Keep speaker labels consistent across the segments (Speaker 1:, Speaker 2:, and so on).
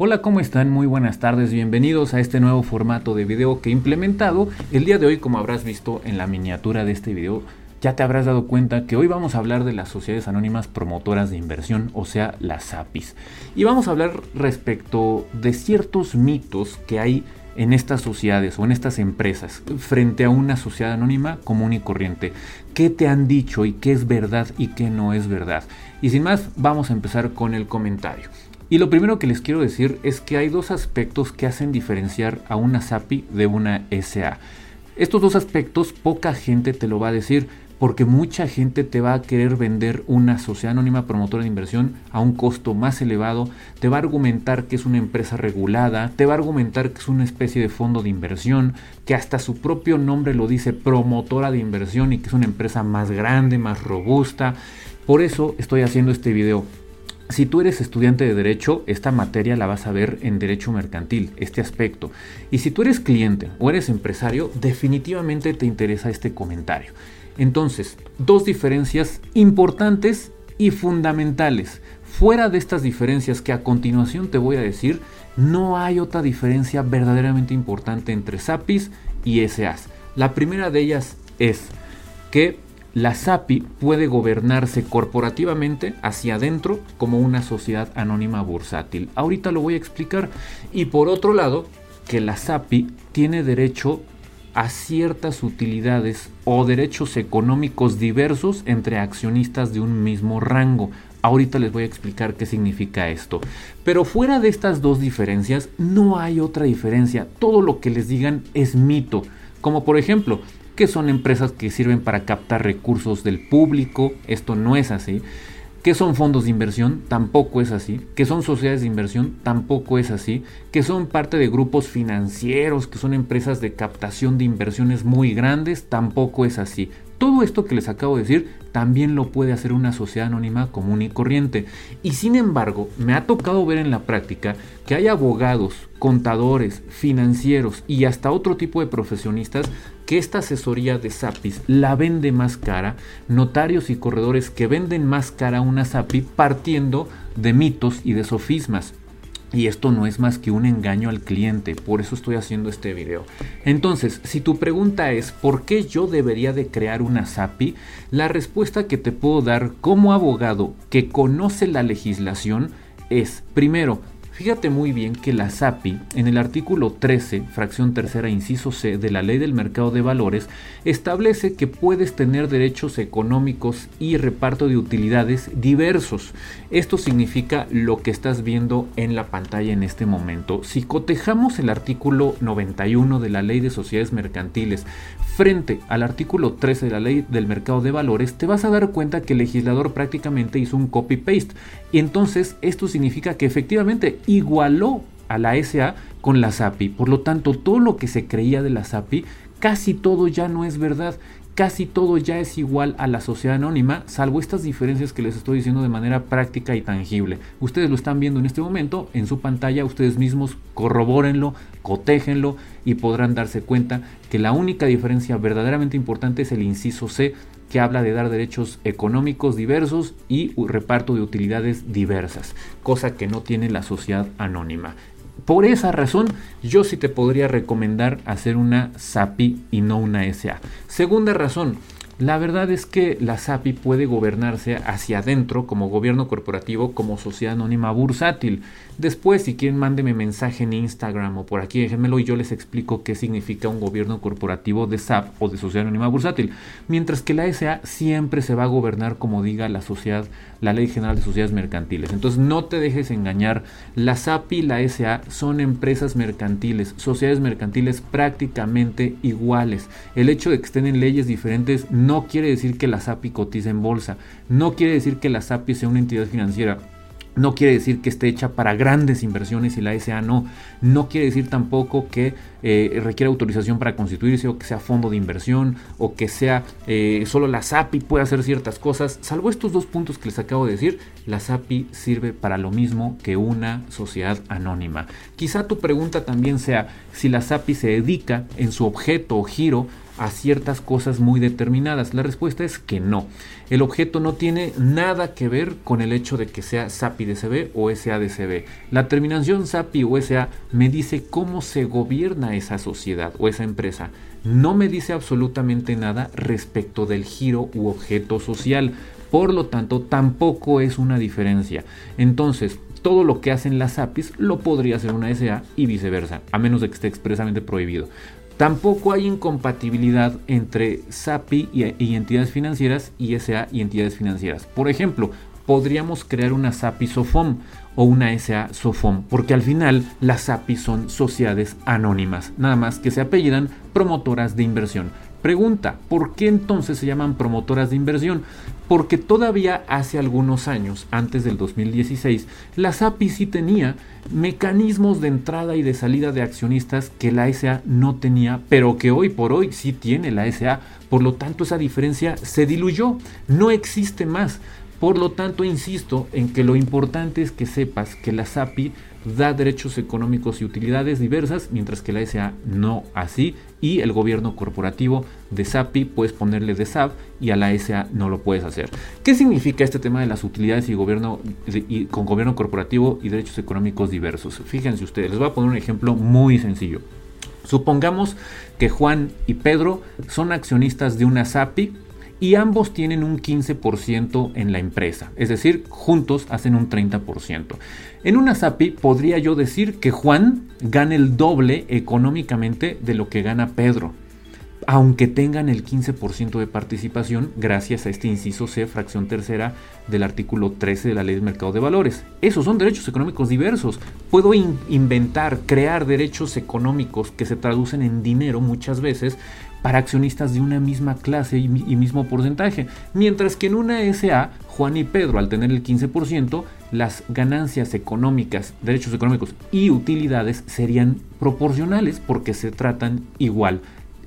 Speaker 1: Hola, ¿cómo están? Muy buenas tardes, bienvenidos a este nuevo formato de video que he implementado. El día de hoy, como habrás visto en la miniatura de este video, ya te habrás dado cuenta que hoy vamos a hablar de las sociedades anónimas promotoras de inversión, o sea, las APIs. Y vamos a hablar respecto de ciertos mitos que hay en estas sociedades o en estas empresas frente a una sociedad anónima común y corriente. ¿Qué te han dicho y qué es verdad y qué no es verdad? Y sin más, vamos a empezar con el comentario. Y lo primero que les quiero decir es que hay dos aspectos que hacen diferenciar a una SAPI de una SA. Estos dos aspectos poca gente te lo va a decir porque mucha gente te va a querer vender una sociedad anónima promotora de inversión a un costo más elevado, te va a argumentar que es una empresa regulada, te va a argumentar que es una especie de fondo de inversión, que hasta su propio nombre lo dice promotora de inversión y que es una empresa más grande, más robusta. Por eso estoy haciendo este video. Si tú eres estudiante de derecho, esta materia la vas a ver en derecho mercantil, este aspecto. Y si tú eres cliente o eres empresario, definitivamente te interesa este comentario. Entonces, dos diferencias importantes y fundamentales. Fuera de estas diferencias que a continuación te voy a decir, no hay otra diferencia verdaderamente importante entre SAPIs y SAs. La primera de ellas es que la SAPI puede gobernarse corporativamente hacia adentro como una sociedad anónima bursátil. Ahorita lo voy a explicar. Y por otro lado, que la SAPI tiene derecho a ciertas utilidades o derechos económicos diversos entre accionistas de un mismo rango. Ahorita les voy a explicar qué significa esto. Pero fuera de estas dos diferencias, no hay otra diferencia. Todo lo que les digan es mito. Como por ejemplo, que son empresas que sirven para captar recursos del público, esto no es así. Que son fondos de inversión, tampoco es así. Que son sociedades de inversión, tampoco es así. Que son parte de grupos financieros, que son empresas de captación de inversiones muy grandes, tampoco es así. Todo esto que les acabo de decir también lo puede hacer una sociedad anónima común y corriente. Y sin embargo, me ha tocado ver en la práctica que hay abogados, contadores, financieros y hasta otro tipo de profesionistas que esta asesoría de SAPIs la vende más cara, notarios y corredores que venden más cara una SAPI partiendo de mitos y de sofismas. Y esto no es más que un engaño al cliente, por eso estoy haciendo este video. Entonces, si tu pregunta es ¿por qué yo debería de crear una SAPI? La respuesta que te puedo dar como abogado que conoce la legislación es, primero, Fíjate muy bien que la SAPI, en el artículo 13, fracción tercera, inciso C de la Ley del Mercado de Valores, establece que puedes tener derechos económicos y reparto de utilidades diversos. Esto significa lo que estás viendo en la pantalla en este momento. Si cotejamos el artículo 91 de la Ley de Sociedades Mercantiles frente al artículo 13 de la Ley del Mercado de Valores, te vas a dar cuenta que el legislador prácticamente hizo un copy-paste. Y entonces esto significa que efectivamente igualó a la SA con la SAPI. Por lo tanto, todo lo que se creía de la SAPI, casi todo ya no es verdad. Casi todo ya es igual a la sociedad anónima, salvo estas diferencias que les estoy diciendo de manera práctica y tangible. Ustedes lo están viendo en este momento en su pantalla, ustedes mismos corrobórenlo, cotéjenlo y podrán darse cuenta que la única diferencia verdaderamente importante es el inciso C que habla de dar derechos económicos diversos y reparto de utilidades diversas, cosa que no tiene la sociedad anónima. Por esa razón, yo sí te podría recomendar hacer una SAPI y no una SA. Segunda razón, la verdad es que la SAPI puede gobernarse hacia adentro como gobierno corporativo, como sociedad anónima bursátil. Después, si quieren, mándeme mensaje en Instagram o por aquí, déjenmelo y yo les explico qué significa un gobierno corporativo de SAP o de sociedad anónima bursátil. Mientras que la SA siempre se va a gobernar como diga la sociedad, la Ley General de Sociedades Mercantiles. Entonces, no te dejes engañar. La SAPI y la SA son empresas mercantiles, sociedades mercantiles prácticamente iguales. El hecho de que estén en leyes diferentes quiere decir que la SAPI cotice en bolsa, no quiere decir que la SAPI sea una entidad financiera. No quiere decir que esté hecha para grandes inversiones y la SA no. No quiere decir tampoco que eh, requiera autorización para constituirse o que sea fondo de inversión o que sea eh, solo la SAPI puede hacer ciertas cosas. Salvo estos dos puntos que les acabo de decir, la SAPI sirve para lo mismo que una sociedad anónima. Quizá tu pregunta también sea si la SAPI se dedica en su objeto o giro a ciertas cosas muy determinadas? La respuesta es que no. El objeto no tiene nada que ver con el hecho de que sea SAPI DCB o SADCB. La terminación SAPI o SA me dice cómo se gobierna esa sociedad o esa empresa. No me dice absolutamente nada respecto del giro u objeto social. Por lo tanto, tampoco es una diferencia. Entonces, todo lo que hacen las APIs lo podría hacer una SA y viceversa, a menos de que esté expresamente prohibido. Tampoco hay incompatibilidad entre SAPI y, entidades financieras y SA y entidades financieras. Por ejemplo, podríamos crear una SAPI SOFOM o una SA SOFOM, porque al final las API son sociedades anónimas, nada más que se apellidan promotoras de inversión. Pregunta, ¿por qué entonces se llaman promotoras de inversión? Porque todavía hace algunos años, antes del 2016, la SAPI sí tenía mecanismos de entrada y de salida de accionistas que la SA no tenía, pero que hoy por hoy sí tiene la SA. Por lo tanto, esa diferencia se diluyó, no existe más. Por lo tanto, insisto en que lo importante es que sepas que la SAPI da derechos económicos y utilidades diversas, mientras que la SA no así, y el gobierno corporativo de SAPI puedes ponerle de SAP y a la SA no lo puedes hacer. ¿Qué significa este tema de las utilidades y gobierno con gobierno corporativo y derechos económicos diversos? Fíjense ustedes, les voy a poner un ejemplo muy sencillo. Supongamos que Juan y Pedro son accionistas de una SAPI y ambos tienen un 15% en la empresa, es decir, juntos hacen un 30%. En una SAPI podría yo decir que Juan gana el doble económicamente de lo que gana Pedro, aunque tengan el 15% de participación gracias a este inciso C, fracción tercera del artículo 13 de la ley del mercado de valores. Esos son derechos económicos diversos. Puedo inventar, crear derechos económicos que se traducen en dinero muchas veces para accionistas de una misma clase y, mismo porcentaje. Mientras que en una SA, Juan y Pedro, al tener el 15%, las ganancias económicas, derechos económicos y utilidades serían proporcionales porque se tratan igual.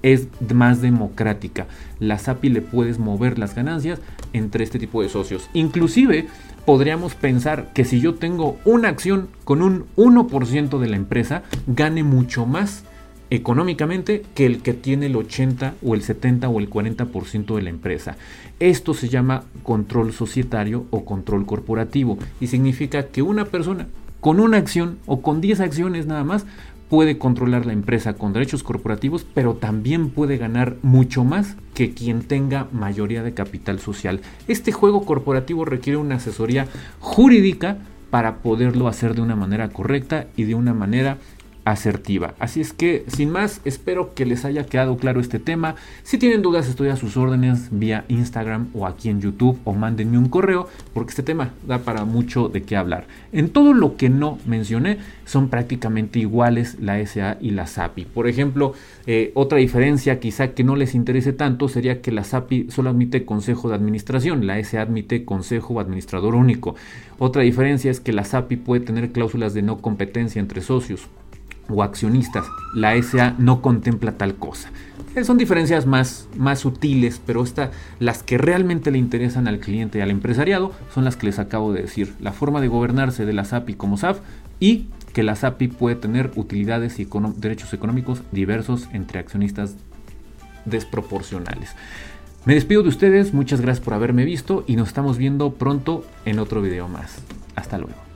Speaker 1: Es más democrática. La SAPI le puedes mover las ganancias entre este tipo de socios. Inclusive podríamos pensar que si yo tengo una acción con un 1% de la empresa, gane mucho más económicamente que el que tiene el 80 o el 70 o el 40% de la empresa. Esto se llama control societario o control corporativo y significa que una persona con una acción o con 10 acciones nada más puede controlar la empresa con derechos corporativos, pero también puede ganar mucho más que quien tenga mayoría de capital social. Este juego corporativo requiere una asesoría jurídica para poderlo hacer de una manera correcta y de una manera asertiva. Así es que, sin más, espero que les haya quedado claro este tema. Si tienen dudas, estoy a sus órdenes vía Instagram o aquí en YouTube o mándenme un correo porque este tema da para mucho de qué hablar. En todo lo que no mencioné, son prácticamente iguales la SA y la SAPI. Por ejemplo, eh, otra diferencia quizá que no les interese tanto sería que la SAPI solo admite consejo de administración, la SA admite consejo administrador único. Otra diferencia es que la SAPI puede tener cláusulas de no competencia entre socios o accionistas. La SA no contempla tal cosa. Eh, son diferencias más, más sutiles, pero esta, las que realmente le interesan al cliente y al empresariado son las que les acabo de decir. La forma de gobernarse de la SAPI como SAF y que la SAPI puede tener utilidades y derechos económicos diversos entre accionistas desproporcionales. Me despido de ustedes, muchas gracias por haberme visto y nos estamos viendo pronto en otro video más. Hasta luego.